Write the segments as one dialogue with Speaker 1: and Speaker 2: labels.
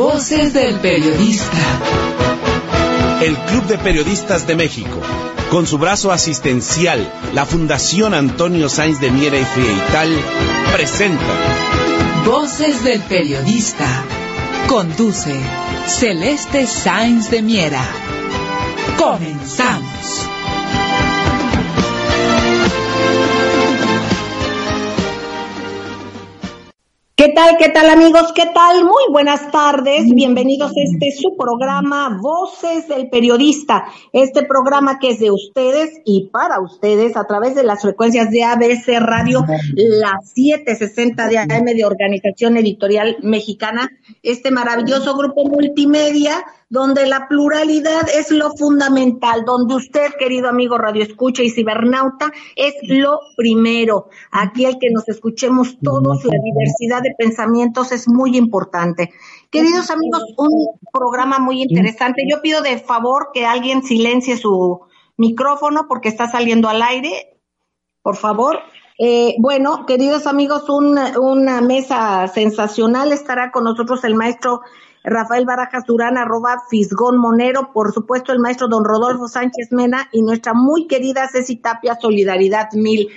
Speaker 1: Voces del periodista.
Speaker 2: El Club de Periodistas de México, con su brazo asistencial, la Fundación Antonio Sáenz de Miera y Frieital, presenta
Speaker 1: Voces del periodista. Conduce Celeste Sáenz de Miera. Comenzamos.
Speaker 3: ¿Qué tal, qué tal amigos? ¿Qué tal? Muy buenas tardes. Bienvenidos a este su programa Voces del Periodista. Este programa que es de ustedes y para ustedes a través de las frecuencias de ABC Radio, la 760 de AM de Organización Editorial Mexicana. Este maravilloso grupo multimedia donde la pluralidad es lo fundamental, donde usted, querido amigo Radio Escucha y cibernauta, es lo primero. Aquí el que nos escuchemos todos, la diversidad de pensamientos es muy importante. Queridos amigos, un programa muy interesante. Yo pido de favor que alguien silencie su micrófono porque está saliendo al aire. Por favor. Eh, bueno, queridos amigos, una mesa sensacional. Estará con nosotros el maestro Rafael Barajas Durán, arroba Fisgón Monero, por supuesto el maestro don Rodolfo Sánchez Mena y nuestra muy querida Ceci Tapia Solidaridad Mil.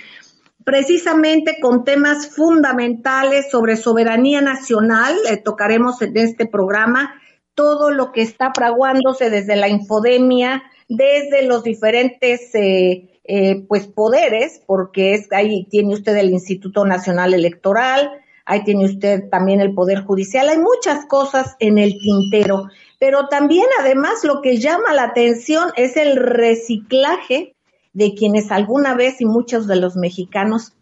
Speaker 3: Precisamente con temas fundamentales sobre soberanía nacional, tocaremos en este programa todo lo que está fraguándose desde la infodemia, desde los diferentes eh, eh, pues poderes, porque es ahí tiene usted el Instituto Nacional Electoral, ahí tiene usted también el Poder Judicial, hay muchas cosas en el tintero, pero también además lo que llama la atención es el reciclaje de quienes alguna vez y muchos de los mexicanos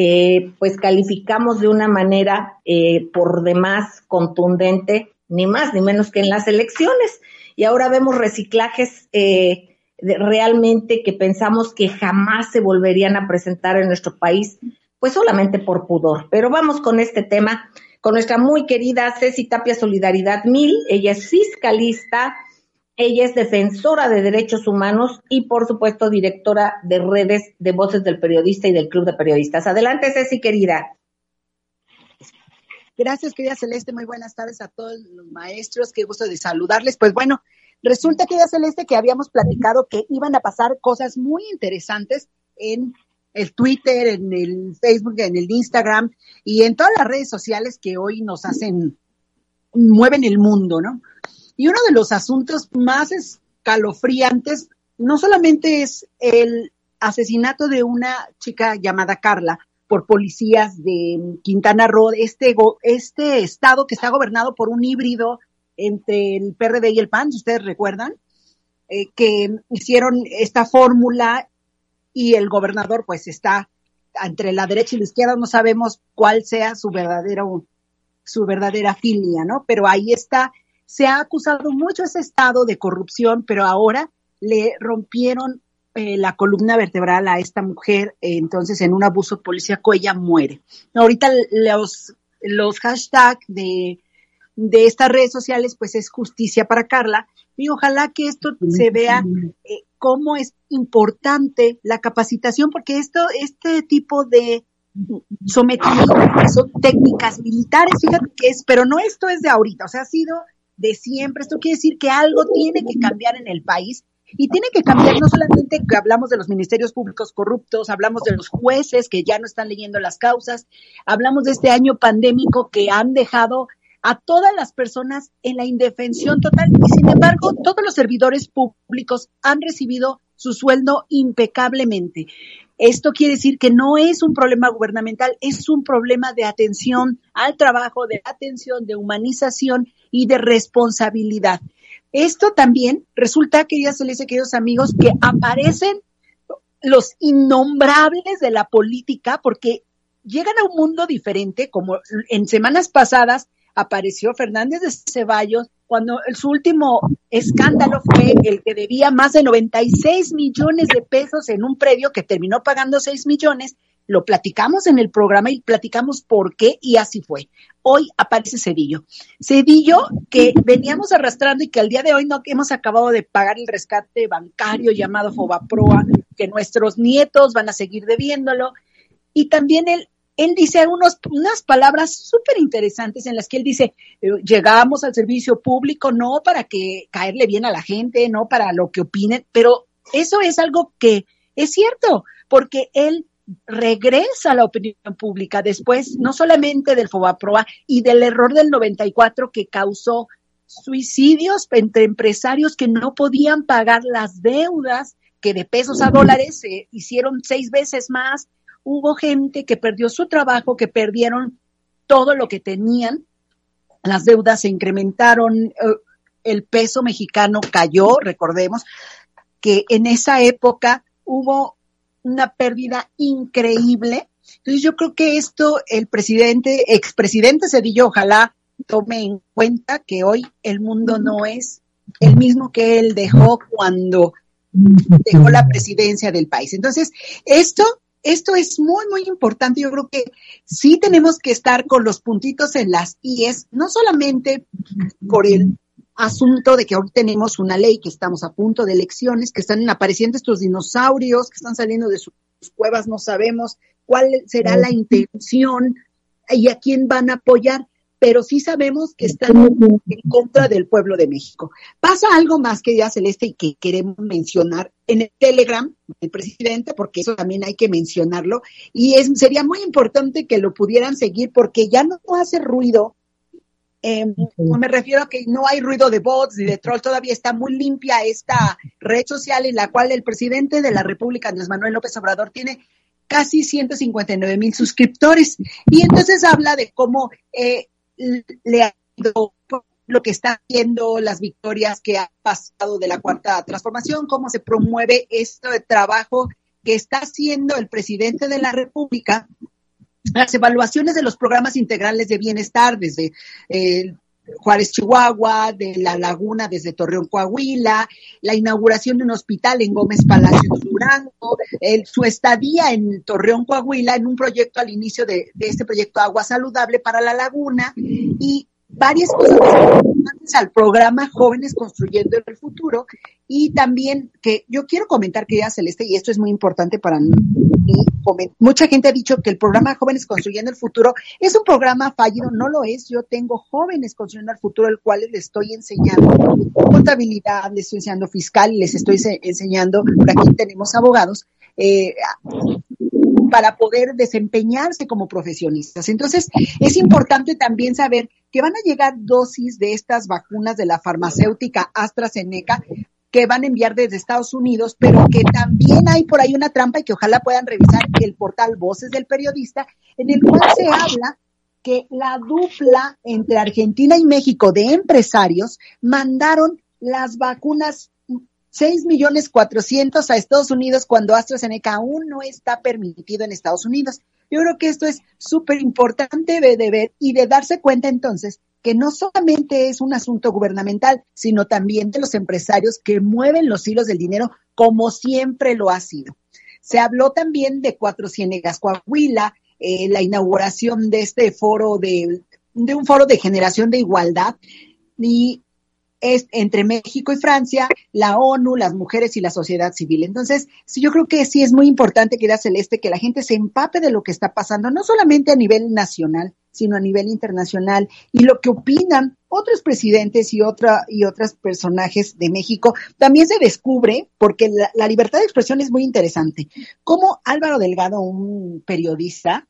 Speaker 3: eh, pues calificamos de una manera eh, por demás contundente, ni más ni menos que en las elecciones. Y ahora vemos reciclajes eh, realmente que pensamos que jamás se volverían a presentar en nuestro país pues solamente por pudor. Pero vamos con este tema, con nuestra muy querida Ceci Tapia Solidaridad Mil. Ella es fiscalista, ella es defensora de derechos humanos y, por supuesto, directora de redes de Voces del Periodista y del Club de Periodistas. Adelante, Ceci, querida.
Speaker 4: Gracias, querida Celeste. Muy buenas tardes a todos los maestros. Qué gusto de saludarles. Pues bueno, resulta, querida Celeste, que habíamos platicado que iban a pasar cosas muy interesantes en el Twitter, en el Facebook, en el Instagram y en todas las redes sociales que hoy nos hacen, mueven el mundo, ¿no? Y uno de los asuntos más escalofriantes no solamente es el asesinato de una chica llamada Carla por policías de Quintana Roo, este, este estado que está gobernado por un híbrido entre el PRD y el PAN, ustedes recuerdan, eh, que hicieron esta fórmula y el gobernador pues está entre la derecha y la izquierda, no sabemos cuál sea su verdadero, su verdadera filia, ¿no? Pero ahí está, se ha acusado mucho ese estado de corrupción, pero ahora le rompieron eh, la columna vertebral a esta mujer, entonces en un abuso policíaco ella muere. Ahorita los, los hashtags de, de estas redes sociales pues es justicia para Carla y ojalá que esto se vea eh, cómo es importante la capacitación, porque esto, este tipo de sometimiento son técnicas militares, fíjate que es, pero no esto es de ahorita, o sea, ha sido de siempre. Esto quiere decir que algo tiene que cambiar en el país y tiene que cambiar no solamente que hablamos de los ministerios públicos corruptos, hablamos de los jueces que ya no están leyendo las causas, hablamos de este año pandémico que han dejado a todas las personas en la indefensión total y sin embargo todos los servidores públicos han recibido su sueldo impecablemente. Esto quiere decir que no es un problema gubernamental, es un problema de atención al trabajo, de atención, de humanización y de responsabilidad. Esto también resulta, queridas Celeste, queridos amigos, que aparecen los innombrables de la política porque llegan a un mundo diferente, como en semanas pasadas apareció Fernández de Ceballos cuando su último escándalo fue el que debía más de 96 millones de pesos en un predio que terminó pagando 6 millones. Lo platicamos en el programa y platicamos por qué y así fue. Hoy aparece Cedillo. Cedillo que veníamos arrastrando y que al día de hoy no hemos acabado de pagar el rescate bancario llamado Fobaproa, que nuestros nietos van a seguir debiéndolo. Y también el él dice unos, unas palabras súper interesantes en las que él dice, eh, llegamos al servicio público no para que caerle bien a la gente, no para lo que opinen, pero eso es algo que es cierto, porque él regresa a la opinión pública después, no solamente del Fobaproa y del error del 94 que causó suicidios entre empresarios que no podían pagar las deudas que de pesos a dólares se hicieron seis veces más hubo gente que perdió su trabajo, que perdieron todo lo que tenían, las deudas se incrementaron, eh, el peso mexicano cayó, recordemos que en esa época hubo una pérdida increíble. Entonces yo creo que esto el presidente, expresidente Cedillo, ojalá tome en cuenta que hoy el mundo no es el mismo que él dejó cuando dejó la presidencia del país. Entonces, esto esto es muy, muy importante. Yo creo que sí tenemos que estar con los puntitos en las IES, no solamente por el asunto de que hoy tenemos una ley, que estamos a punto de elecciones, que están apareciendo estos dinosaurios que están saliendo de sus cuevas, no sabemos cuál será la intención y a quién van a apoyar, pero sí sabemos que están en contra del pueblo de México. Pasa algo más, que ya Celeste, y que queremos mencionar en el Telegram del presidente, porque eso también hay que mencionarlo, y es, sería muy importante que lo pudieran seguir porque ya no hace ruido. Eh, me refiero a que no hay ruido de bots ni de troll, todavía está muy limpia esta red social en la cual el presidente de la República, Andrés Manuel López Obrador, tiene casi 159 mil suscriptores. Y entonces habla de cómo eh, le ha ido lo que está haciendo, las victorias que ha pasado de la cuarta transformación, cómo se promueve esto de trabajo que está haciendo el presidente de la República, las evaluaciones de los programas integrales de bienestar desde eh, Juárez, Chihuahua, de La Laguna desde Torreón, Coahuila, la inauguración de un hospital en Gómez Palacios, Durango, su estadía en Torreón, Coahuila, en un proyecto al inicio de, de este proyecto Agua Saludable para la Laguna y varias cosas al programa Jóvenes Construyendo el Futuro. Y también que yo quiero comentar, querida Celeste, y esto es muy importante para mí, mucha gente ha dicho que el programa Jóvenes Construyendo el Futuro es un programa fallido, no lo es, yo tengo Jóvenes Construyendo el Futuro, el cual les estoy enseñando contabilidad, les estoy enseñando fiscal, les estoy enseñando, por aquí tenemos abogados, eh, para poder desempeñarse como profesionistas. Entonces, es importante también saber que van a llegar dosis de estas vacunas de la farmacéutica AstraZeneca que van a enviar desde Estados Unidos, pero que también hay por ahí una trampa y que ojalá puedan revisar el portal Voces del Periodista, en el cual se habla que la dupla entre Argentina y México de empresarios mandaron las vacunas 6 millones 400 a Estados Unidos cuando AstraZeneca aún no está permitido en Estados Unidos. Yo creo que esto es súper importante de, ver y de darse cuenta entonces que no solamente es un asunto gubernamental, sino también de los empresarios que mueven los hilos del dinero como siempre lo ha sido. Se habló también de Cuatro Ciénegas Coahuila, eh, la inauguración de este foro de, de un foro de generación de igualdad y es entre México y Francia, la ONU, las mujeres y la sociedad civil. Entonces, sí, yo creo que sí es muy importante, querida Celeste, que la gente se empape de lo que está pasando, no solamente a nivel nacional, sino a nivel internacional y lo que opinan otros presidentes y otra y otros personajes de México también se descubre porque la, libertad de expresión es muy interesante. Como Álvaro Delgado, un periodista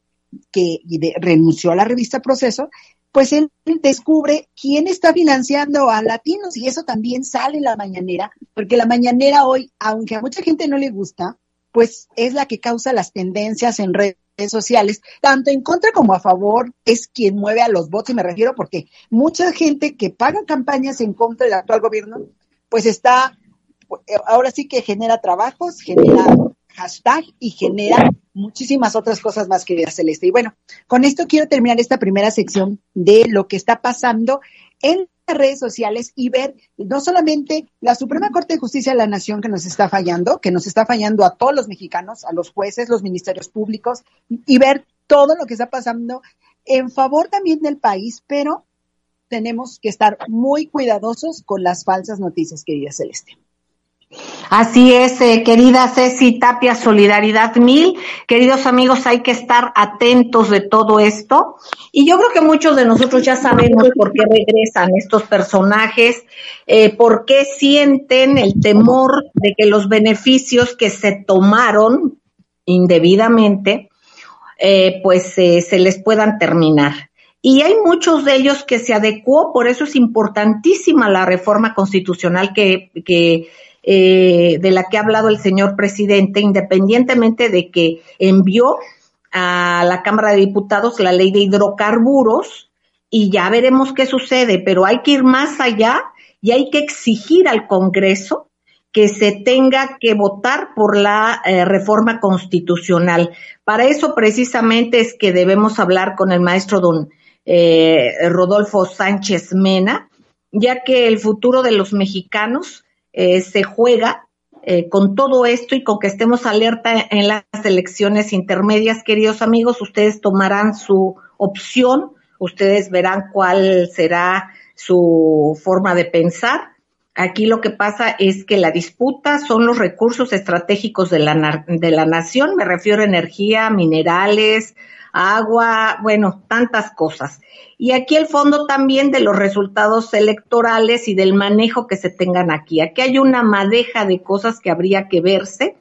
Speaker 4: que renunció a la revista Proceso, pues él descubre quién está financiando a latinos y eso también sale en la mañanera, porque la mañanera hoy, aunque a mucha gente no le gusta, pues es la que causa las tendencias en redes sociales, tanto en contra como a favor, es quien mueve a los votos, y me refiero porque mucha gente que paga campañas en contra del actual gobierno, pues está, ahora sí que genera trabajos, genera hashtag y genera muchísimas otras cosas más, querida Celeste. Y bueno, con esto quiero terminar esta primera sección de lo que está pasando en las redes sociales y ver no solamente la Suprema Corte de Justicia de la Nación que nos está fallando, que nos está fallando a todos los mexicanos, a los jueces, los ministerios públicos, y ver todo lo que está pasando en favor también del país, pero tenemos que estar muy cuidadosos con las falsas noticias, querida Celeste.
Speaker 3: Así es, eh, querida Ceci Tapia, solidaridad mil. Queridos amigos, hay que estar atentos de todo esto. Y yo creo que muchos de nosotros ya sabemos por qué regresan estos personajes, eh, por qué sienten el temor de que los beneficios que se tomaron indebidamente, eh, pues se les puedan terminar. Y hay muchos de ellos que se adecuó, por eso es importantísima la reforma constitucional que, que eh, de la que ha hablado el señor presidente, independientemente de que envió a la Cámara de Diputados la ley de hidrocarburos y ya veremos qué sucede, pero hay que ir más allá y hay que exigir al Congreso que se tenga que votar por la eh, reforma constitucional. Para eso precisamente es que debemos hablar con el maestro don eh, Rodolfo Sánchez Mena, ya que el futuro de los mexicanos eh, se juega eh, con todo esto y con que estemos alerta en las elecciones intermedias, queridos amigos, ustedes tomarán su opción, ustedes verán cuál será su forma de pensar. Aquí lo que pasa es que la disputa son los recursos estratégicos de la, de la nación, me refiero a energía, minerales, agua, bueno, tantas cosas. Y aquí el fondo también de los resultados electorales y del manejo que se tengan aquí. Aquí hay una madeja de cosas que habría que verse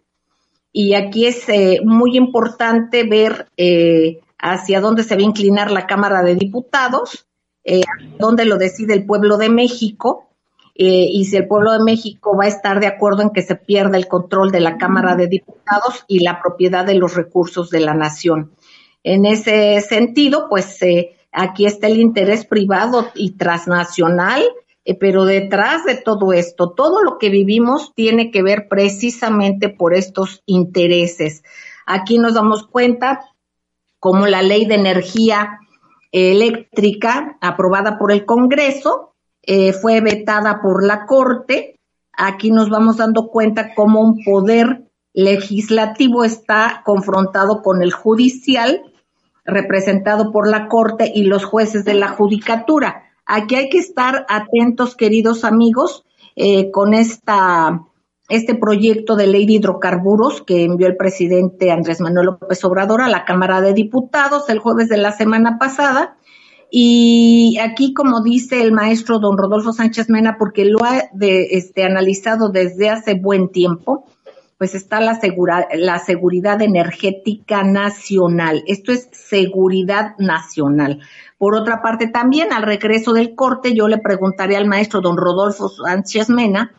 Speaker 3: y aquí es eh, muy importante ver eh, hacia dónde se va a inclinar la Cámara de Diputados, eh, dónde lo decide el pueblo de México. Eh, y si el pueblo de México va a estar de acuerdo en que se pierda el control de la Cámara de Diputados y la propiedad de los recursos de la nación. En ese sentido, pues eh, aquí está el interés privado y transnacional, eh, pero detrás de todo esto, todo lo que vivimos tiene que ver precisamente por estos intereses. Aquí nos damos cuenta como la ley de energía eléctrica aprobada por el Congreso eh, fue vetada por la Corte. Aquí nos vamos dando cuenta cómo un poder legislativo está confrontado con el judicial representado por la Corte y los jueces de la Judicatura. Aquí hay que estar atentos, queridos amigos, eh, con esta, este proyecto de ley de hidrocarburos que envió el presidente Andrés Manuel López Obrador a la Cámara de Diputados el jueves de la semana pasada. Y aquí, como dice el maestro don Rodolfo Sánchez Mena, porque lo ha de, este, analizado desde hace buen tiempo, pues está la, la seguridad energética nacional. Esto es seguridad nacional. Por otra parte, también al regreso del corte, yo le preguntaré al maestro don Rodolfo Sánchez Mena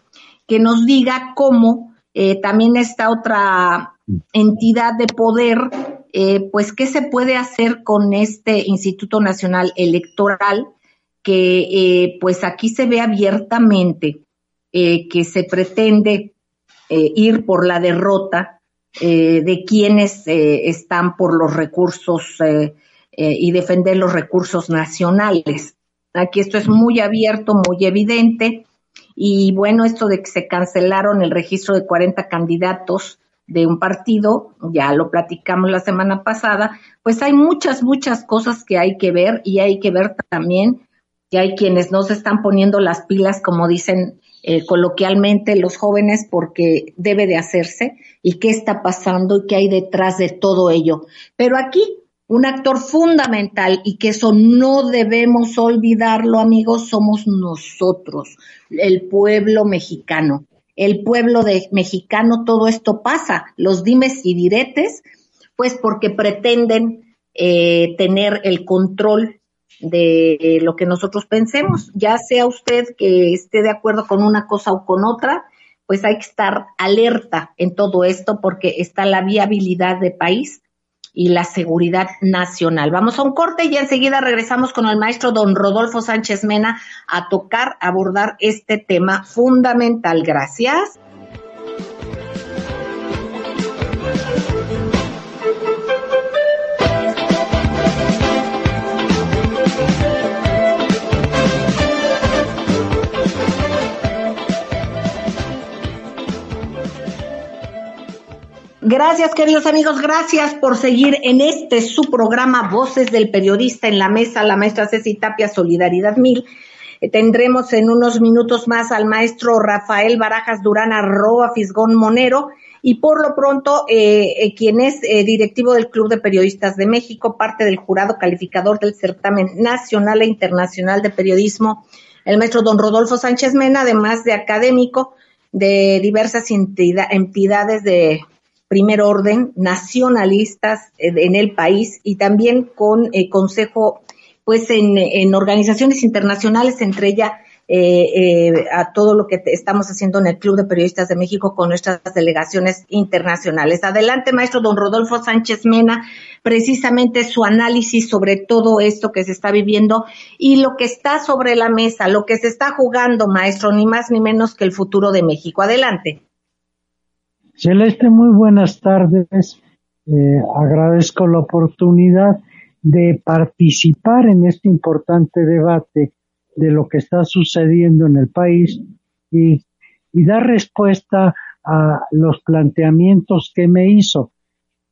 Speaker 3: que nos diga cómo eh, también esta otra entidad de poder, eh, pues qué se puede hacer con este Instituto Nacional Electoral, que eh, pues aquí se ve abiertamente que se pretende eh, ir por la derrota eh, de quienes eh, están por los recursos y defender los recursos nacionales. Aquí esto es muy abierto, muy evidente. Y bueno, esto de que se cancelaron el registro de 40 candidatos de un partido, ya lo platicamos la semana pasada, pues hay muchas, muchas cosas que hay que ver y hay que ver también que hay quienes no se están poniendo las pilas, como dicen eh, coloquialmente los jóvenes porque debe de hacerse y qué está pasando y qué hay detrás de todo ello. Pero aquí un actor fundamental y que eso no debemos olvidarlo, amigos, somos nosotros, el pueblo mexicano. El pueblo de mexicano, todo esto pasa, los dimes y diretes, pues porque pretenden eh, tener el control de lo que nosotros pensemos, ya sea usted que esté de acuerdo con una cosa o con otra, pues hay que estar alerta en todo esto porque está la viabilidad de país y la seguridad nacional. Vamos a un corte y enseguida regresamos con el maestro don Rodolfo Sánchez Mena a tocar, abordar este tema fundamental. Gracias. Gracias, queridos amigos, gracias por seguir en este su programa Voces del Periodista en la Mesa, la maestra Ceci Tapia, Solidaridad Mil. Eh, tendremos en unos minutos más al maestro Rafael Barajas Durán, arroba Fisgón Monero, y por lo pronto, eh, eh, quien es directivo del Club de Periodistas de México, parte del jurado calificador del certamen nacional e internacional de periodismo, el maestro don Rodolfo Sánchez Mena, además de académico de diversas entidades de primer orden, nacionalistas eh, en el país y también con eh, consejo, pues en, organizaciones internacionales, entre ellas eh, a todo lo que estamos haciendo en el Club de Periodistas de México con nuestras delegaciones internacionales. Adelante, maestro don Rodolfo Sánchez Mena, precisamente su análisis sobre todo esto que se está viviendo y lo que está sobre la mesa, lo que se está jugando, maestro, ni más ni menos que el futuro de México. Adelante.
Speaker 5: Celeste, muy buenas tardes. Eh, agradezco la oportunidad de participar en este importante debate de lo que está sucediendo en el país y, dar respuesta a los planteamientos que me hizo.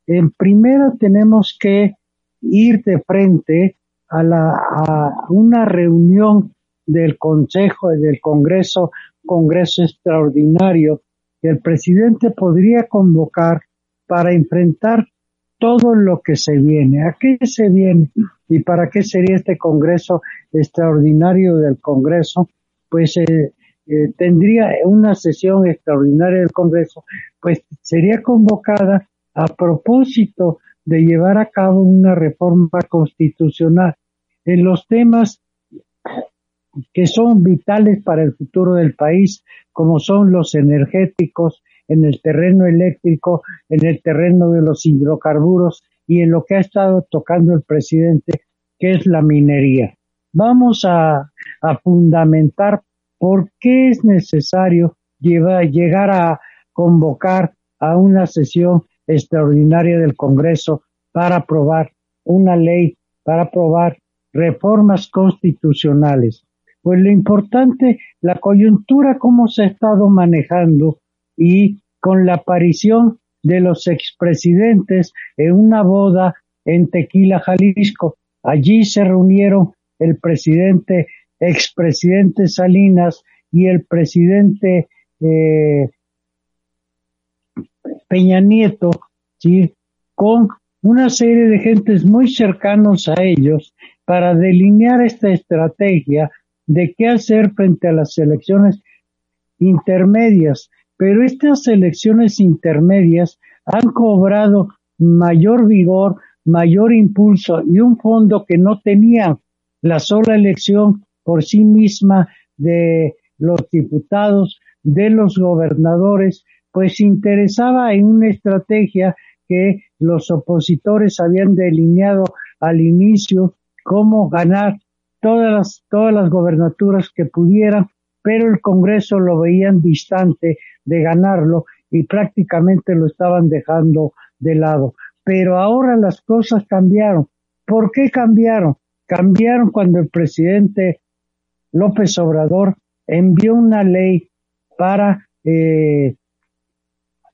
Speaker 5: En primera tenemos que ir de frente a, la, a una reunión del Consejo, del Congreso, Congreso Extraordinario el presidente podría convocar para enfrentar todo lo que se viene. ¿A qué se viene? ¿Y para qué sería este Congreso extraordinario del Congreso? Pues eh, eh, tendría una sesión extraordinaria del Congreso, pues sería convocada a propósito de llevar a cabo una reforma constitucional en los temas que son vitales para el futuro del país, como son los energéticos, en el terreno eléctrico, en el terreno de los hidrocarburos y en lo que ha estado tocando el presidente, que es la minería. Vamos a, fundamentar por qué es necesario llegar a convocar a una sesión extraordinaria del Congreso para aprobar una ley, para aprobar reformas constitucionales. Pues lo importante, la coyuntura, cómo se ha estado manejando y con la aparición de los expresidentes en una boda en Tequila, Jalisco. Allí se reunieron el presidente, expresidente Salinas y el presidente eh, Peña Nieto, ¿sí? con una serie de gentes muy cercanos a ellos para delinear esta estrategia de qué hacer frente a las elecciones intermedias, pero estas elecciones intermedias han cobrado mayor vigor, mayor impulso y un fondo que no tenía la sola elección por sí misma de los diputados, de los gobernadores, pues interesaba en una estrategia que los opositores habían delineado al inicio, cómo ganar todas las, todas las gobernaturas que pudieran, pero el Congreso lo veían distante de ganarlo y prácticamente lo estaban dejando de lado. Pero ahora las cosas cambiaron. ¿Por qué cambiaron? Cambiaron cuando el presidente López Obrador envió una ley para eh,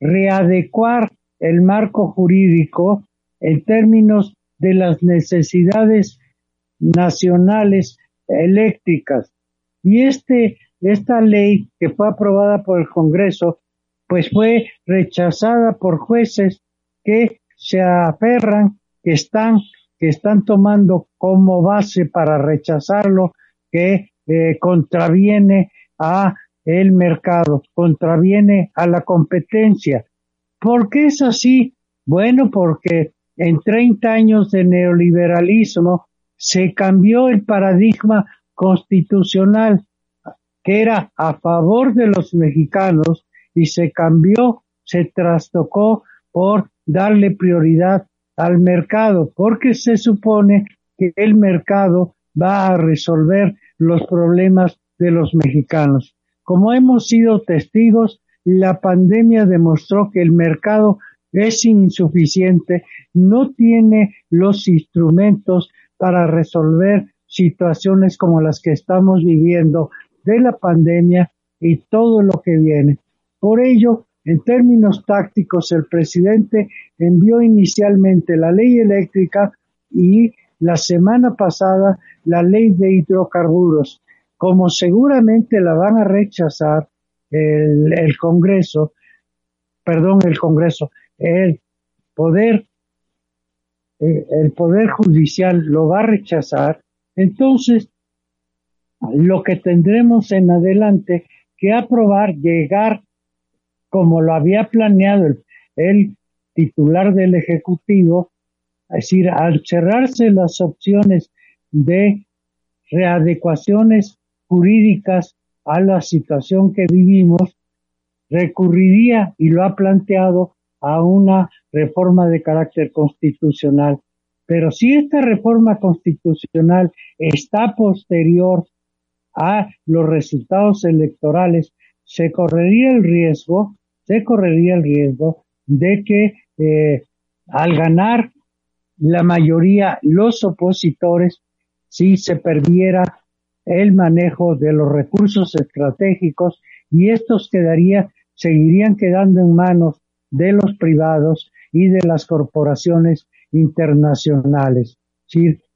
Speaker 5: readecuar el marco jurídico en términos de las necesidades nacionales eléctricas. Y este, esta ley que fue aprobada por el Congreso, pues fue rechazada por jueces que se aferran, que están, que están tomando como base para rechazarlo, que eh, contraviene a el mercado, contraviene a la competencia. ¿Por qué es así? Bueno, porque en 30 años de neoliberalismo se cambió el paradigma constitucional que era a favor de los mexicanos y se cambió, se trastocó por darle prioridad al mercado, porque se supone que el mercado va a resolver los problemas de los mexicanos. Como hemos sido testigos, la pandemia demostró que el mercado es insuficiente, no tiene los instrumentos para resolver situaciones como las que estamos viviendo de la pandemia y todo lo que viene. Por ello, En términos tácticos, el presidente envió inicialmente la ley eléctrica y la semana pasada la ley de hidrocarburos. Como seguramente la van a rechazar el, Congreso, perdón, el Congreso, el poder, eh, el poder judicial lo va a rechazar, entonces lo que tendremos en adelante que aprobar, llegar como lo había planeado el, titular del Ejecutivo, es decir, al cerrarse las opciones de readecuaciones jurídicas a la situación que vivimos, recurriría, y lo ha planteado, a una reforma de carácter constitucional. Pero si esta reforma constitucional está posterior a los resultados electorales, se correría el riesgo, se correría el riesgo de que eh, al ganar la mayoría los opositores, si se perdiera el manejo de los recursos estratégicos y estos quedaría, seguirían quedando en manos de los privados y de las corporaciones internacionales.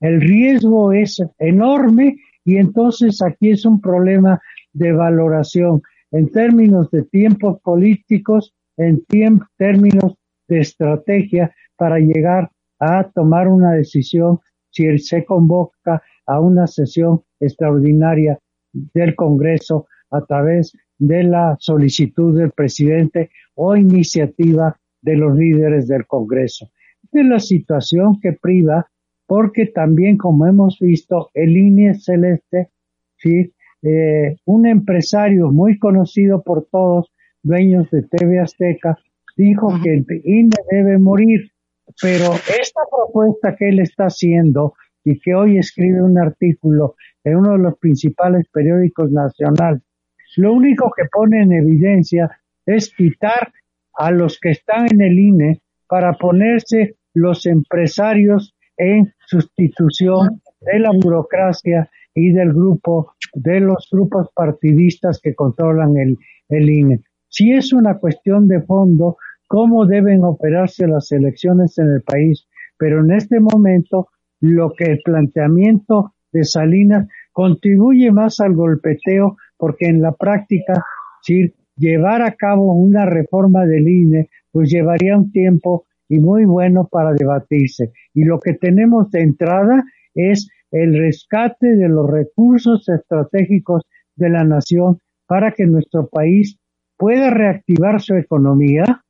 Speaker 5: El riesgo es enorme y entonces aquí es un problema de valoración en términos de tiempos políticos, en términos de estrategia para llegar a tomar una decisión si se convoca a una sesión extraordinaria del Congreso a través de la solicitud del presidente o iniciativa de los líderes del Congreso. De la situación que priva, porque también, como hemos visto, el INE Celeste, ¿sí? Eh, un empresario muy conocido por todos, dueños de TV Azteca, dijo que el INE debe morir, pero esta propuesta que él está haciendo y que hoy escribe un artículo en uno de los principales periódicos nacionales, lo único que pone en evidencia es quitar a los que están en el INE para ponerse los empresarios en sustitución de la burocracia y del grupo, de los grupos partidistas que controlan el, el INE. Si es una cuestión de fondo, cómo deben operarse las elecciones en el país, pero en este momento lo que el planteamiento de Salinas contribuye más al golpeteo porque en la práctica, si llevar a cabo una reforma del INE, pues llevaría un tiempo y muy bueno para debatirse. Y lo que tenemos de entrada es el rescate de los recursos estratégicos de la nación para que nuestro país pueda reactivar su economía.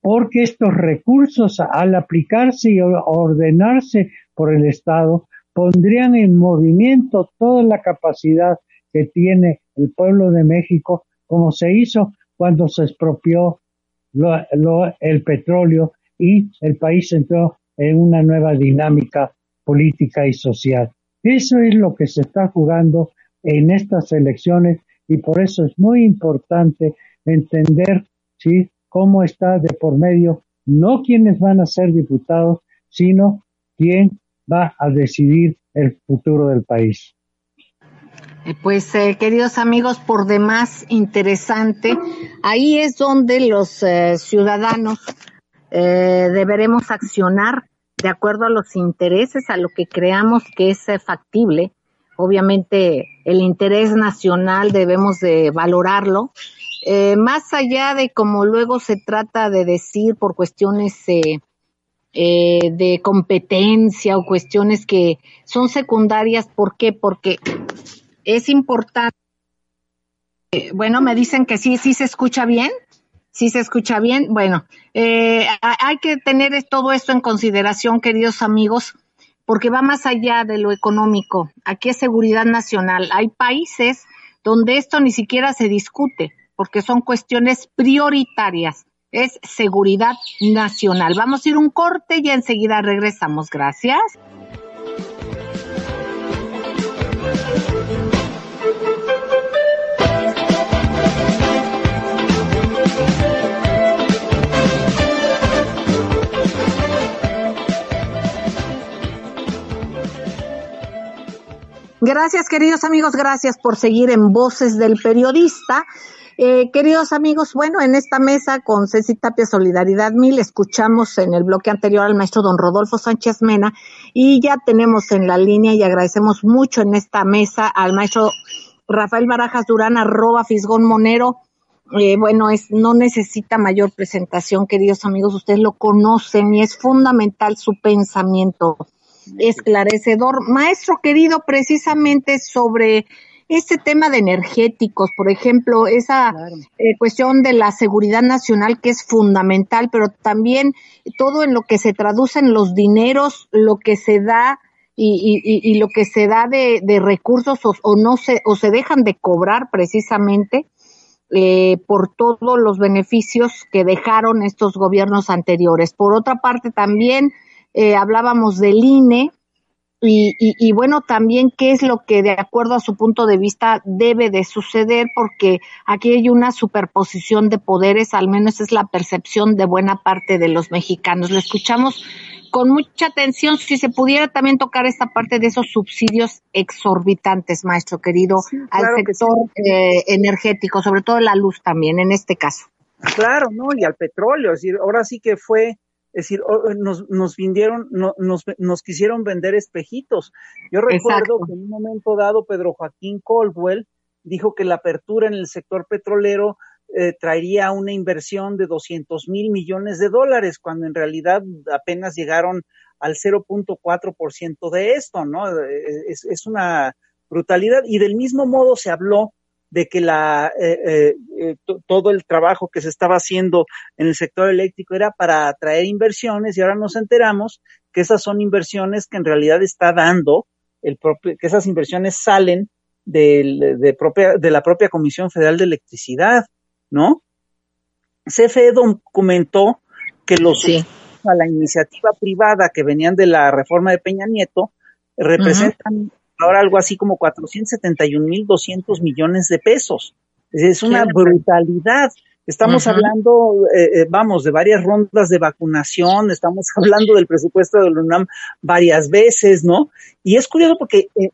Speaker 5: Porque estos recursos, al aplicarse y ordenarse por el Estado, pondrían en movimiento toda la capacidad que tiene el pueblo de México, como se hizo cuando se expropió el petróleo y el país entró en una nueva dinámica política y social. Eso es lo que se está jugando en estas elecciones y por eso es muy importante entender ¿sí? cómo está de por medio no quienes van a ser diputados, sino quién va a decidir el futuro del país.
Speaker 3: Eh, pues eh, queridos amigos, por demás interesante, ahí es donde los eh, ciudadanos deberemos accionar de acuerdo a los intereses, a lo que creamos que es factible. Obviamente el interés nacional debemos de valorarlo, más allá de como luego se trata de decir por cuestiones de competencia o cuestiones que son secundarias. ¿Por qué? Porque es importante. Bueno, me dicen que sí, sí se escucha bien. Sí se escucha bien. Bueno, eh, hay que tener todo esto en consideración, queridos amigos, porque va más allá de lo económico. Aquí es seguridad nacional. Hay países donde esto ni siquiera se discute, porque son cuestiones prioritarias. Es seguridad nacional. Vamos a ir un corte y enseguida regresamos. Gracias. Gracias, queridos amigos, gracias por seguir en Voces del Periodista. Eh, queridos amigos, bueno, en esta mesa con Ceci Tapia Solidaridad Mil escuchamos en el bloque anterior al maestro don Rodolfo Sánchez Mena y ya tenemos en la línea y agradecemos mucho en esta mesa al maestro Rafael Barajas Durán, arroba Fisgón Monero. Eh, bueno, es, no necesita mayor presentación, queridos amigos, ustedes lo conocen y es fundamental su pensamiento esclarecedor. Maestro querido, precisamente sobre este tema de energéticos, por ejemplo, esa eh, cuestión de la seguridad nacional que es fundamental, pero también todo en lo que se traduce en los dineros, lo que se da y, y, lo que se da de, de recursos o, no se o se dejan de cobrar precisamente eh, por todos los beneficios que dejaron estos gobiernos anteriores. Por otra parte, también eh, hablábamos del INE, y, y, bueno, también qué es lo que de acuerdo a su punto de vista debe de suceder, porque aquí hay una superposición de poderes, al menos es la percepción de buena parte de los mexicanos. Lo escuchamos con mucha atención, si se pudiera también tocar esta parte de esos subsidios exorbitantes, maestro querido, al sector eh, energético, sobre todo la luz también, en este caso.
Speaker 6: Claro, ¿no? Y al petróleo, es decir, ahora sí que fue es decir, nos, nos vendieron, nos, nos quisieron vender espejitos. Yo recuerdo que en un momento dado Pedro Joaquín Colwell dijo que la apertura en el sector petrolero eh, traería una inversión de 200 mil millones de dólares, cuando en realidad apenas llegaron al 0.4% de esto, ¿no? Eh, es, es una brutalidad. Y del mismo modo se habló de que la, eh, eh, eh todo el trabajo que se estaba haciendo en el sector eléctrico era para atraer inversiones y ahora nos enteramos que esas son inversiones que en realidad está dando el propio, que esas inversiones salen del, de, propia, de la propia Comisión Federal de Electricidad, ¿no? CFE documentó que los a la iniciativa privada que venían de la reforma de Peña Nieto representan ahora algo así como 471.200 millones de pesos. Es una brutalidad. Estamos hablando, eh, eh, vamos, de varias rondas de vacunación, estamos hablando del presupuesto de la UNAM varias veces, ¿no? Y es curioso porque eh,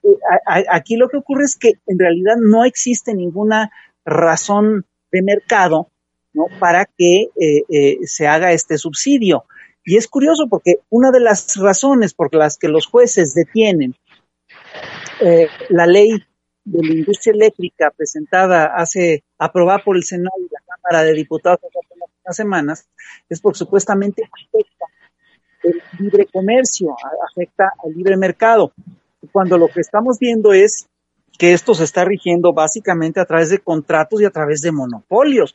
Speaker 6: aquí lo que ocurre es que en realidad no existe ninguna razón de mercado, ¿no? Para que se haga este subsidio. Y es curioso porque una de las razones por las que los jueces detienen eh, la ley de la industria eléctrica presentada hace, aprobada por el Senado y la Cámara de Diputados hace unas semanas, es porque supuestamente afecta el libre comercio, afecta al libre mercado. Cuando lo que estamos viendo es que esto se está rigiendo básicamente a través de contratos y a través de monopolios.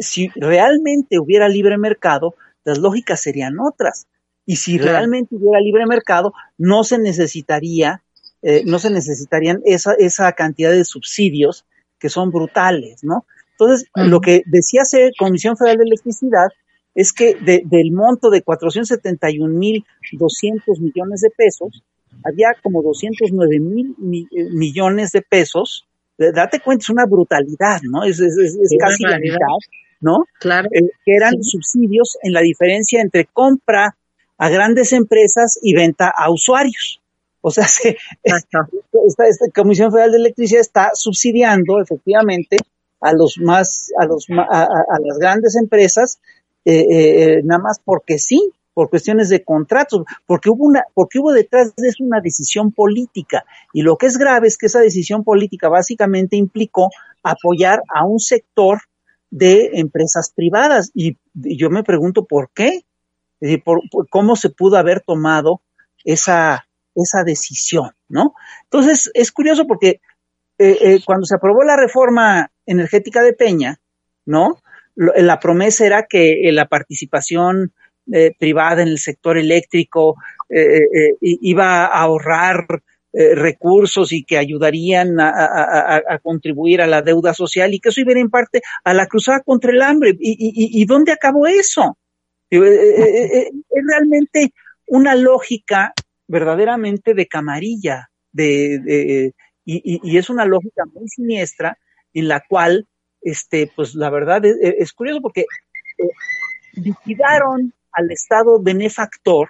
Speaker 6: Si realmente hubiera libre mercado, las lógicas serían otras. Y si realmente hubiera libre mercado, no se necesitaría eh, no se necesitarían esa, esa cantidad de subsidios que son brutales, ¿no? Entonces, lo que decía hacer Comisión Federal de Electricidad es que del monto de 471.200 millones de pesos, había como 209 mil eh, millones de pesos. Date cuenta, es una brutalidad, ¿no? Es, casi la mitad, ¿no?
Speaker 3: Claro.
Speaker 6: Eh, que eran subsidios en la diferencia entre compra a grandes empresas y venta a usuarios. O sea, esta, Comisión Federal de Electricidad está subsidiando efectivamente a los más, a los a, las grandes empresas, eh, eh, nada más porque sí, por cuestiones de contratos, porque hubo una, porque hubo detrás de eso una decisión política. Y lo que es grave es que esa decisión política básicamente implicó apoyar a un sector de empresas privadas. Y, yo me pregunto por qué. Decir, por, cómo se pudo haber tomado esa, esa decisión, ¿no? Entonces, es curioso porque eh, eh, cuando se aprobó la reforma energética de Peña, ¿no? la promesa era que eh, la participación privada en el sector eléctrico iba a ahorrar recursos y que ayudarían a, contribuir a la deuda social y que eso iba en parte a la cruzada contra el hambre. ¿Y, y dónde acabó eso? es realmente una lógica verdaderamente de camarilla, de, y, es una lógica muy siniestra en la cual, este, pues la verdad es, curioso porque eh, liquidaron al Estado benefactor,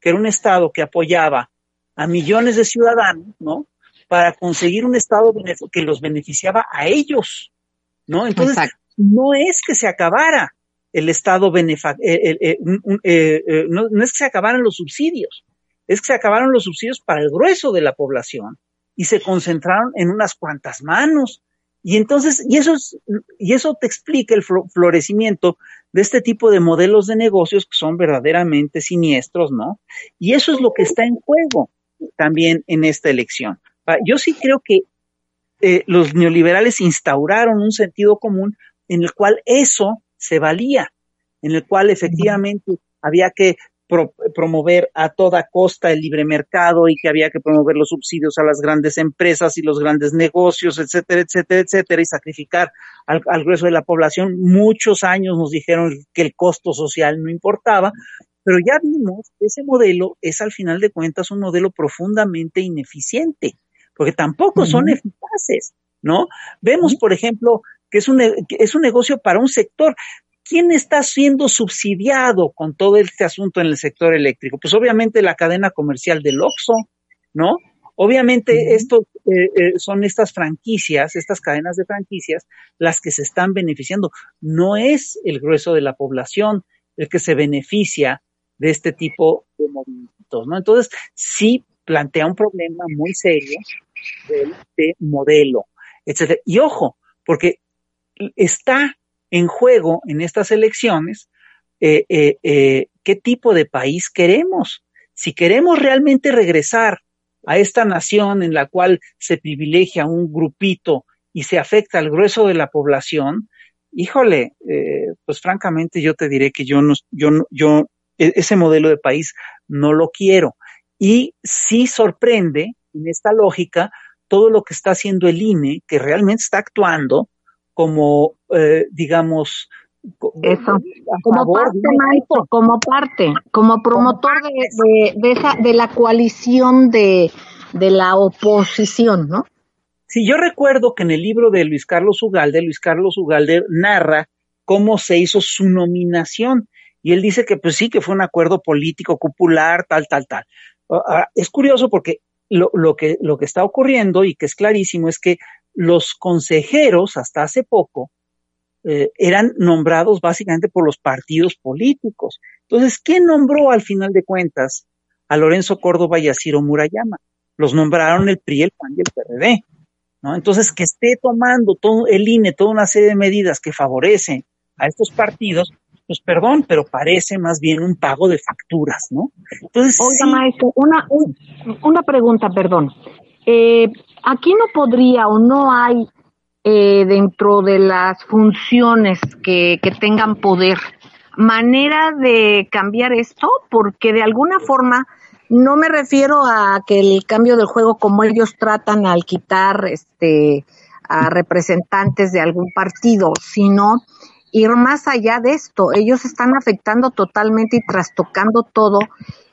Speaker 6: que era un Estado que apoyaba a millones de ciudadanos, ¿no? Para conseguir un Estado que los beneficiaba a ellos, ¿no? Entonces, no es que se acabara el Estado benefac no, no es que se acabaran los subsidios, es que se acabaron los subsidios para el grueso de la población y se concentraron en unas cuantas manos. Y entonces, y eso, y eso te explica el florecimiento de este tipo de modelos de negocios que son verdaderamente siniestros, ¿no? Y eso es lo que está en juego también en esta elección. Ah, yo sí creo que eh, los neoliberales instauraron un sentido común en el cual eso se valía, en el cual efectivamente había que promover a toda costa el libre mercado y que había que promover los subsidios a las grandes empresas y los grandes negocios, etcétera, etcétera, etcétera, y sacrificar al, al grueso de la población. Muchos años nos dijeron que el costo social no importaba, pero ya vimos que ese modelo es al final de cuentas un modelo profundamente ineficiente, porque tampoco son eficaces, ¿no? Vemos, por ejemplo, que es un, que es un negocio para un sector. ¿Quién está siendo subsidiado con todo este asunto en el sector eléctrico? Pues obviamente la cadena comercial del Oxxo, ¿no? Obviamente esto eh, eh, son estas franquicias, estas cadenas de franquicias, las que se están beneficiando. No es el grueso de la población el que se beneficia de este tipo de movimientos, ¿no? Entonces, sí plantea un problema muy serio de, de modelo, etcétera. Y ojo, porque está en juego en estas elecciones eh, eh, eh, qué tipo de país queremos. Si queremos realmente regresar a esta nación en la cual se privilegia un grupito y se afecta al grueso de la población, híjole, pues francamente yo te diré que yo no, yo, yo e, ese modelo de país no lo quiero. Y sí sorprende en esta lógica todo lo que está haciendo el INE, que realmente está actuando como, eh, digamos,
Speaker 3: eso, como parte, maestro, como parte, como promotor de, de, esa, de la coalición de, de la oposición, ¿no?
Speaker 6: Sí, yo recuerdo que en el libro de Luis Carlos Ugalde, Luis Carlos Ugalde narra cómo se hizo su nominación y él dice que pues sí, que fue un acuerdo político, popular, tal, tal, tal. es curioso porque lo, lo, que, lo que está ocurriendo y que es clarísimo es que los consejeros hasta hace poco eh, eran nombrados básicamente por los partidos políticos. Entonces, ¿quién nombró al final de cuentas a Lorenzo Córdoba y a Ciro Murayama? Los nombraron el PRI, el PAN y el PRD. ¿no? Entonces, que esté tomando todo el INE, toda una serie de medidas que favorecen a estos partidos, pues perdón, pero parece más bien un pago de facturas, ¿no?
Speaker 3: Entonces, Oiga, maestro, una, una pregunta, perdón. Eh, aquí no podría o no hay eh, dentro de las funciones que, que tengan poder manera de cambiar esto, porque de alguna forma no me refiero a que el cambio del juego como ellos tratan al quitar este a representantes de algún partido, sino ir más allá de esto. Ellos están afectando totalmente y trastocando todo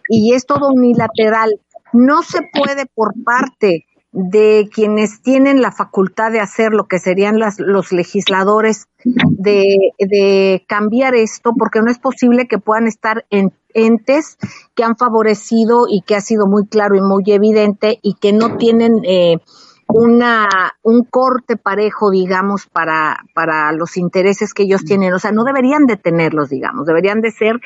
Speaker 3: y es todo unilateral. No se puede por parte de quienes tienen la facultad de hacer lo que serían las, los legisladores de, cambiar esto, porque no es posible que puedan estar en entes que han favorecido y que ha sido muy claro y muy evidente y que no tienen eh, una un corte parejo, digamos, para para los intereses que ellos tienen. O sea, no deberían de tenerlos, digamos, deberían de ser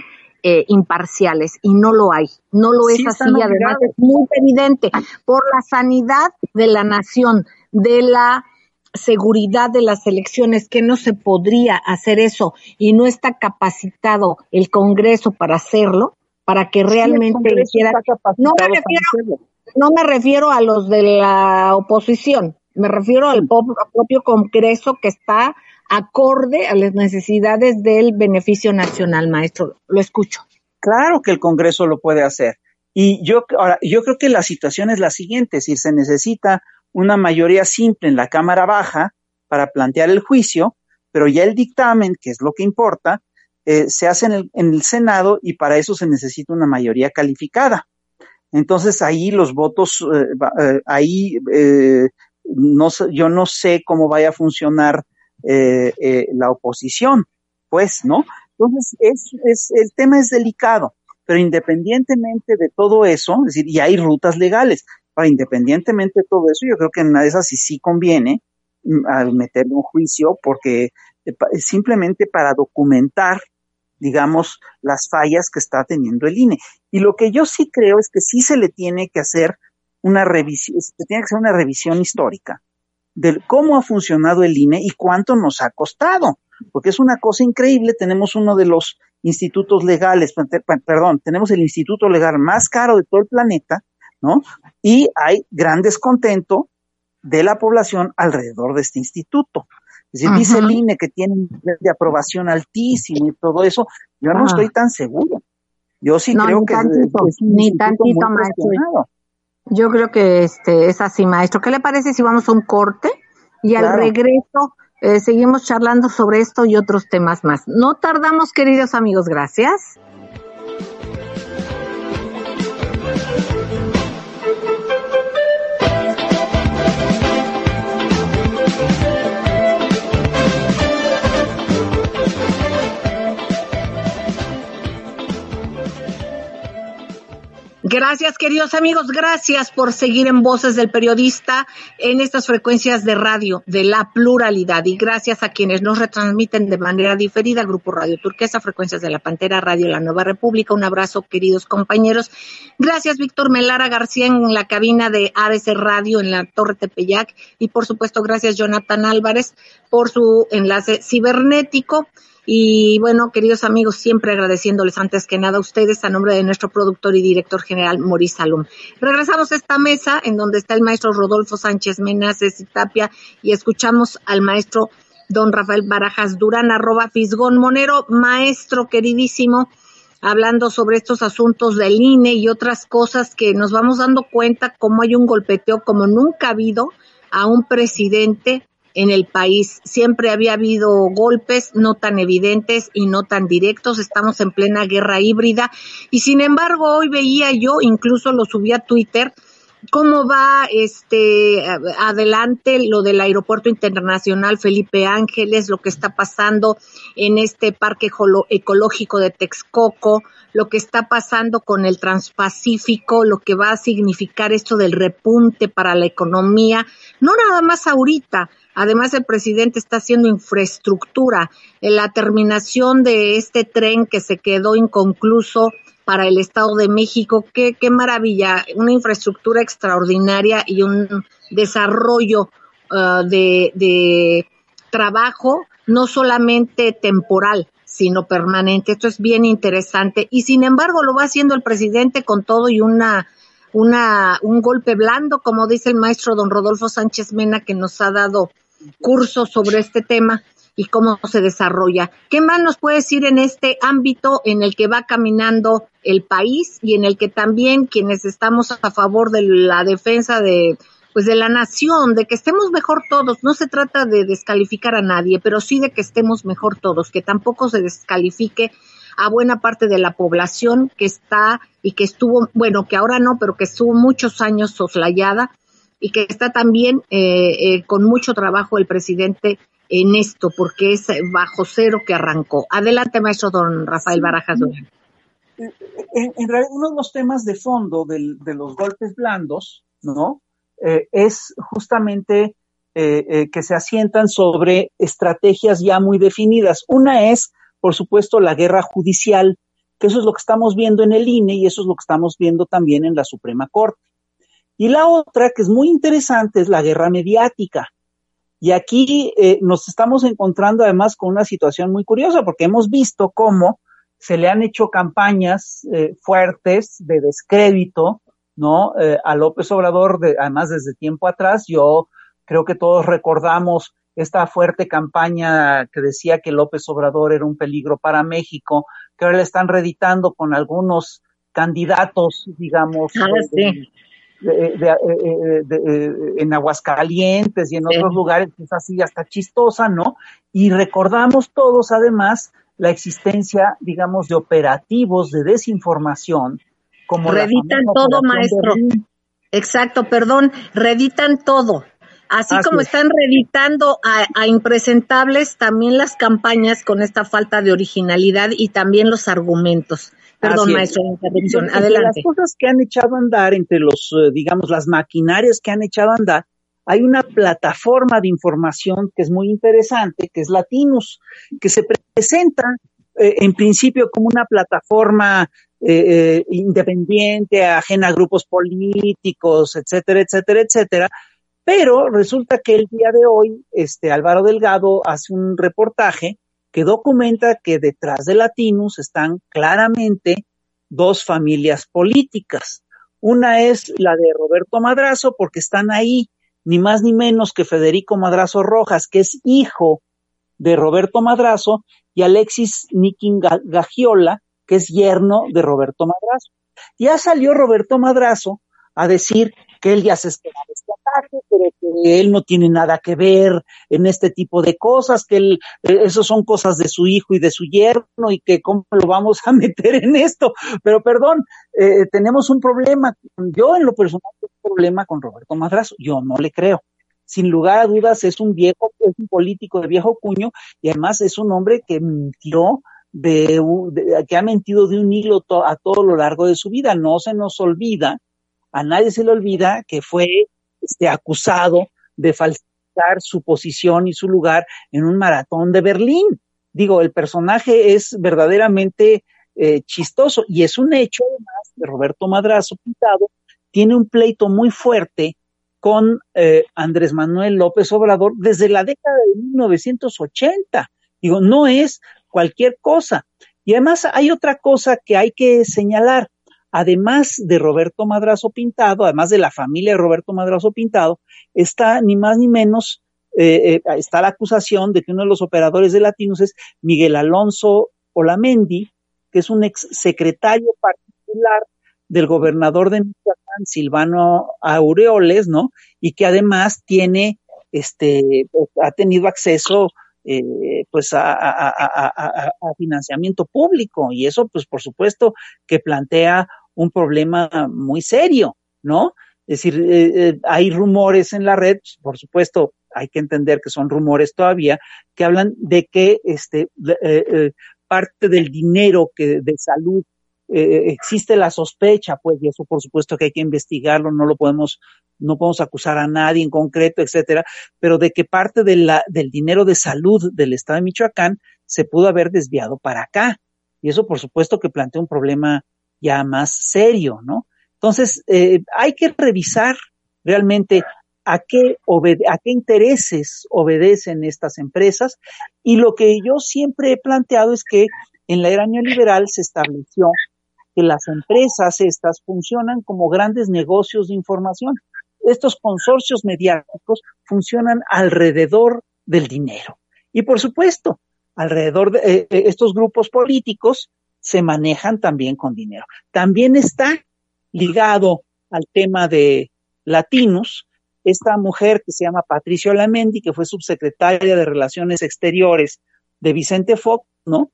Speaker 3: eh, imparciales y no lo hay, no lo es así, además es muy evidente por la sanidad de la nación, de la seguridad de las elecciones, que no se podría hacer eso y no está capacitado el Congreso para hacerlo, para que realmente hiciera. No me, refiero, no me refiero a los de la oposición, me refiero al propio Congreso que está acorde a las necesidades del beneficio nacional, maestro. Lo escucho.
Speaker 6: Claro que el Congreso lo puede hacer. Y yo, ahora, yo creo que la situación es la siguiente, decir, se necesita una mayoría simple en la Cámara Baja para plantear el juicio, pero ya el dictamen, que es lo que importa, eh, se hace en el, en el, Senado y para eso se necesita una mayoría calificada. Entonces ahí los votos, eh, eh, ahí no, yo no sé cómo vaya a funcionar eh, eh, la oposición, pues, ¿no? Entonces, es, es, el tema es delicado, pero independientemente de todo eso, es decir, y hay rutas legales, independientemente de todo eso, yo creo que en una de esas sí, sí conviene mm, al meter un juicio, porque simplemente para documentar, digamos, las fallas que está teniendo el INE. Y lo que yo sí creo es que sí se le tiene que hacer una revisión, tiene que hacer una revisión histórica de cómo ha funcionado el INE y cuánto nos ha costado, porque es una cosa increíble, tenemos uno de los institutos legales, perdón, tenemos el instituto legal más caro de todo el planeta, ¿no? Y hay gran descontento de la población alrededor de este instituto. Es decir, dice el INE que tiene un nivel de aprobación altísimo y todo eso, yo no estoy tan seguro. Yo sí creo que
Speaker 3: es ni tantito maestro. Yo creo que este es así, maestro. ¿Qué le parece si vamos a un corte y al regreso eh, seguimos charlando sobre esto y otros temas más? No tardamos, queridos amigos. Gracias. Gracias, queridos amigos. Gracias por seguir en Voces del Periodista en estas frecuencias de radio de la pluralidad. Y gracias a quienes nos retransmiten de manera diferida Grupo Radio Turquesa, Frecuencias de la Pantera, Radio La Nueva República. Un abrazo, queridos compañeros. Gracias, Víctor Melara García, en la cabina de ABC Radio en la Torre Tepeyac. Y por supuesto, gracias, Jonathan Álvarez, por su enlace cibernético. Y bueno, queridos amigos, siempre agradeciéndoles antes que nada a ustedes a nombre de nuestro productor y director general Maurice Salom. Regresamos a esta mesa en donde está el maestro Rodolfo Sánchez Menaces y Tapia y escuchamos al maestro don Rafael Barajas Durán, arroba Fisgón Monero, maestro queridísimo, hablando sobre estos asuntos del INE y otras cosas que nos vamos dando cuenta cómo hay un golpeteo como nunca ha habido a un presidente en el país. Siempre había habido golpes no tan evidentes y no tan directos. Estamos en plena guerra híbrida y sin embargo hoy veía yo, incluso lo subí a Twitter, cómo va este adelante lo del aeropuerto internacional Felipe Ángeles, lo que está pasando en este parque ecológico de Texcoco, lo que está pasando con el Transpacífico, lo que va a significar esto del repunte para la economía, no nada más ahorita, Además, el presidente está haciendo infraestructura. La terminación de este tren que se quedó inconcluso para el Estado de México, qué, qué maravilla, una infraestructura extraordinaria y un desarrollo uh, de, de trabajo, no solamente temporal, sino permanente. Esto es bien interesante. Y sin embargo, lo va haciendo el presidente con todo y una una, un golpe blando, como dice el maestro don Rodolfo Sánchez Mena, que nos ha dado cursos sobre este tema y cómo se desarrolla. ¿Qué más nos puede decir en este ámbito en el que va caminando el país y en el que también quienes estamos a favor de la defensa de pues de la nación, de que estemos mejor todos, no se trata de descalificar a nadie, pero sí de que estemos mejor todos, que tampoco se descalifique a buena parte de la población que está y que estuvo, bueno, que ahora no, pero que estuvo muchos años soslayada y que está también eh, eh, con mucho trabajo el presidente en esto, porque es bajo cero que arrancó. Adelante, maestro don Rafael Barajas.
Speaker 6: En, realidad, uno de los temas de fondo de los golpes blandos, ¿no? Eh, es justamente que se asientan sobre estrategias ya muy definidas. Una es, por supuesto, la guerra judicial, que eso es lo que estamos viendo en el INE y eso es lo que estamos viendo también en la Suprema Corte. Y la otra, que es muy interesante, es la guerra mediática. Y aquí eh, nos estamos encontrando además con una situación muy curiosa, porque hemos visto cómo se le han hecho campañas eh, fuertes de descrédito, ¿no? Eh, a López Obrador, de, además desde tiempo atrás, yo creo que todos recordamos esta fuerte campaña que decía que López Obrador era un peligro para México, que ahora le están reeditando con algunos candidatos, digamos,
Speaker 3: ah,
Speaker 6: de, de, eh, eh, en Aguascalientes y en otros lugares, es así hasta chistosa, ¿no? Y recordamos todos además la existencia, digamos, de operativos de desinformación. Como
Speaker 3: Reditan todo, maestro. Exacto, perdón, reditan todo. Así, como están reeditando a, a, impresentables, también las campañas con esta falta de originalidad y también los argumentos. Perdón, maestro, interrupción. Adelante.
Speaker 6: Las cosas que han echado a andar entre los, eh, digamos, las maquinarias que han echado a andar, hay una plataforma de información que es muy interesante, que es Latinus, que se presenta eh, en principio como una plataforma eh, eh, independiente, ajena a grupos políticos, etcétera, etcétera, etcétera. Pero resulta que el día de hoy, este Álvaro Delgado hace un reportaje que documenta que detrás de Latinus están claramente dos familias políticas. Una es la de Roberto Madrazo, porque están ahí ni más ni menos que Federico Madrazo Rojas, que es hijo de Roberto Madrazo, y Alexis Nikin Gagiola, que es yerno de Roberto Madrazo. Ya salió Roberto Madrazo a decir que él ya se esperaba este ataque, pero que él no tiene nada que ver en este tipo de cosas, que él, eh, eso son cosas de su hijo y de su yerno y que cómo lo vamos a meter en esto. Pero perdón, eh, tenemos un problema. Yo en lo personal tengo un problema con Roberto Madrazo. Yo no le creo. Sin lugar a dudas es un viejo, es un político de viejo cuño y además es un hombre que mintió de, que ha mentido de un hilo a todo lo largo de su vida. No se nos olvida a nadie se le olvida que fue este, acusado de falsificar su posición y su lugar en un maratón de Berlín. Digo, el personaje es verdaderamente eh, chistoso y es un hecho además de Roberto Madrazo Pintado, tiene un pleito muy fuerte con eh, Andrés Manuel López Obrador desde la década de 1980. Digo, no es cualquier cosa. Y además hay otra cosa que hay que señalar además de Roberto Madrazo Pintado, además de la familia de Roberto Madrazo Pintado, está ni más ni menos, eh, eh, está la acusación de que uno de los operadores de Latinos es Miguel Alonso Olamendi, que es un ex secretario particular del gobernador de Michoacán, Silvano Aureoles, ¿no? Y que además tiene, este, ha tenido acceso eh, pues a, a, financiamiento público y eso pues por supuesto que plantea un problema muy serio, ¿no? Es decir, eh, eh, hay rumores en la red, por supuesto, hay que entender que son rumores todavía, que hablan de que este, eh, parte del dinero que de salud existe la sospecha, pues, y eso por supuesto que hay que investigarlo, no lo podemos, no podemos acusar a nadie en concreto, etcétera, pero de que parte de la, del dinero de salud del Estado de Michoacán se pudo haber desviado para acá. Y eso por supuesto que plantea un problema ya más serio, ¿no? Entonces, eh, hay que revisar realmente a qué, a qué intereses obedecen estas empresas y lo que yo siempre he planteado es que en la era neoliberal se estableció que las empresas estas funcionan como grandes negocios de información. Estos consorcios mediáticos funcionan alrededor del dinero. Y por supuesto, alrededor de eh, eh, estos grupos políticos se manejan también con dinero. También está ligado al tema de latinos, esta mujer que se llama Patricia Lamendi, que fue subsecretaria de Relaciones Exteriores de Vicente Fox, ¿no?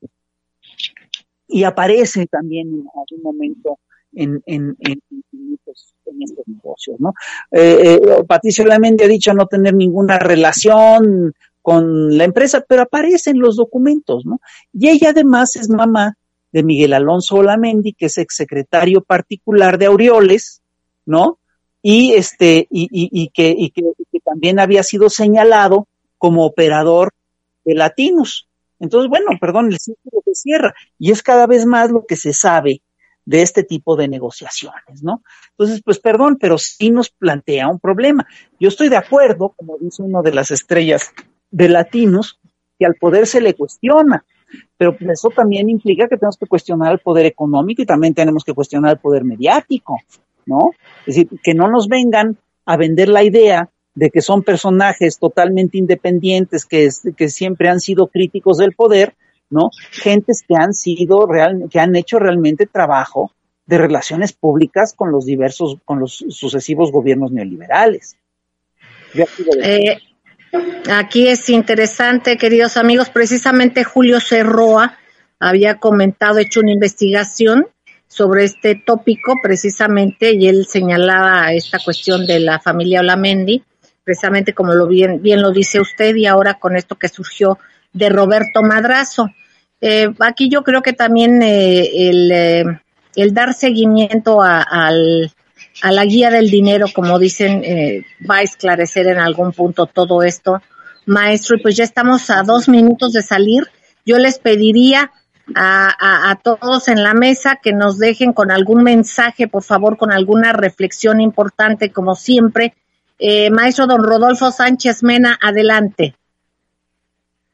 Speaker 6: Y aparece también en algún momento en, en, en, estos, negocios, ¿no? Eh, eh, Lamendi ha dicho no tener ninguna relación con la empresa, pero aparece en los documentos, ¿no? Y ella además es mamá de Miguel Alonso Olamendi, que es exsecretario particular de Aureoles, ¿no? Y este, y, y, que, y que, también había sido señalado como operador de latinos. Entonces, bueno, perdón, el círculo se cierra. Y es cada vez más lo que se sabe de este tipo de negociaciones, ¿no? Entonces, pues perdón, pero sí nos plantea un problema. Yo estoy de acuerdo, como dice uno de las estrellas de latinos, que al poder se le cuestiona, pero eso también implica que tenemos que cuestionar el poder económico y también tenemos que cuestionar el poder mediático, ¿no? Es decir, que no nos vengan a vender la idea de que son personajes totalmente independientes, que, que siempre han sido críticos del poder, ¿no? Gentes que han sido real, que han hecho realmente trabajo de relaciones públicas con los diversos, con los sucesivos gobiernos neoliberales.
Speaker 3: Eh, Aquí es interesante, queridos amigos, precisamente Julio Cerroa había comentado, hecho una investigación sobre este tópico precisamente y él señalaba esta cuestión de la familia Olamendi, precisamente como lo bien, bien lo dice usted y ahora con esto que surgió de Roberto Madrazo. Eh, aquí yo creo que también eh, el, eh, el, dar seguimiento al a la guía del dinero, como dicen, eh, va a esclarecer en algún punto todo esto. Maestro, y pues ya estamos a dos minutos de salir. Yo les pediría a, a, todos en la mesa que nos dejen con algún mensaje, por favor, con alguna reflexión importante, como siempre. Eh, maestro don Rodolfo Sánchez Mena, adelante.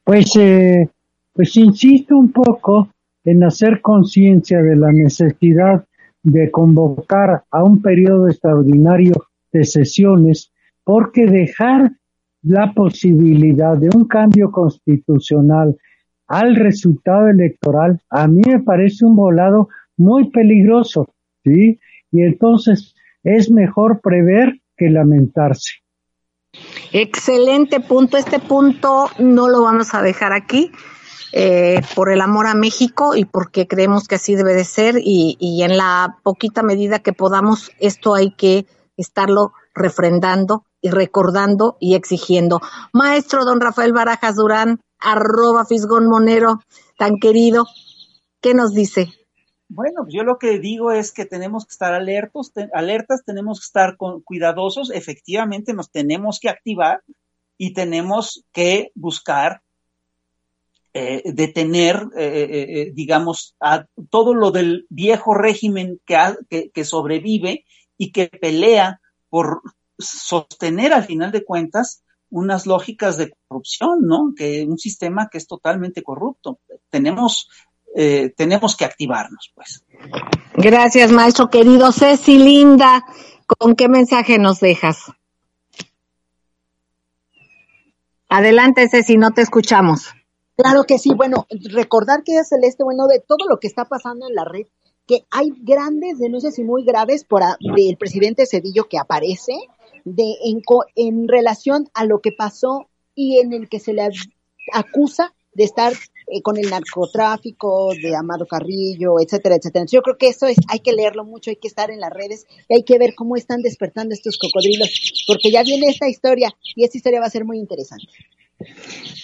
Speaker 5: Pues, eh, pues insisto un poco en hacer conciencia de la necesidad de convocar a un periodo extraordinario de sesiones, porque dejar la posibilidad de un cambio constitucional al resultado electoral, a mí me parece un volado muy peligroso, ¿sí? Y entonces es mejor prever que lamentarse.
Speaker 3: Excelente punto. Este punto no lo vamos a dejar aquí eh, por el amor a México y porque creemos que así debe de ser y, y en la poquita medida que podamos, esto hay que estarlo refrendando y recordando y exigiendo. Maestro don Rafael Barajas Durán, arroba Fisgón Monero, tan querido, ¿qué nos dice?
Speaker 6: Bueno, yo lo que digo es que tenemos que estar alertos, alertas, tenemos que estar con, cuidadosos, efectivamente nos tenemos que activar y tenemos que buscar eh, detener, eh, eh, digamos, a todo lo del viejo régimen que, que sobrevive y que pelea por sostener al final de cuentas unas lógicas de corrupción, ¿no? Que un sistema que es totalmente corrupto. Tenemos, eh, tenemos que activarnos, pues.
Speaker 3: Gracias, maestro querido. Ceci Linda, ¿con qué mensaje nos dejas? Adelante, Ceci, no te escuchamos.
Speaker 4: Claro que sí. Bueno, recordar que es Celeste, bueno, de todo lo que está pasando en la red, que hay grandes denuncias y muy graves por del presidente Cedillo que aparece de en, en relación a lo que pasó y en el que se le acusa de estar eh, con el narcotráfico de Amado Carrillo, etcétera, etcétera. Yo creo que eso es, hay que leerlo mucho, hay que estar en las redes y hay que ver cómo están despertando estos cocodrilos, porque ya viene esta historia y esta historia va a ser muy interesante.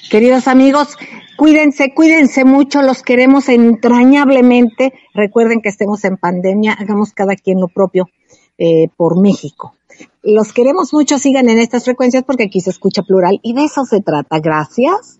Speaker 3: Queridos amigos, cuídense, cuídense mucho, los queremos entrañablemente. Recuerden que estemos en pandemia, hagamos cada quien lo propio eh, por México. Los queremos mucho, sigan en estas frecuencias porque aquí se escucha plural y de eso se trata. Gracias.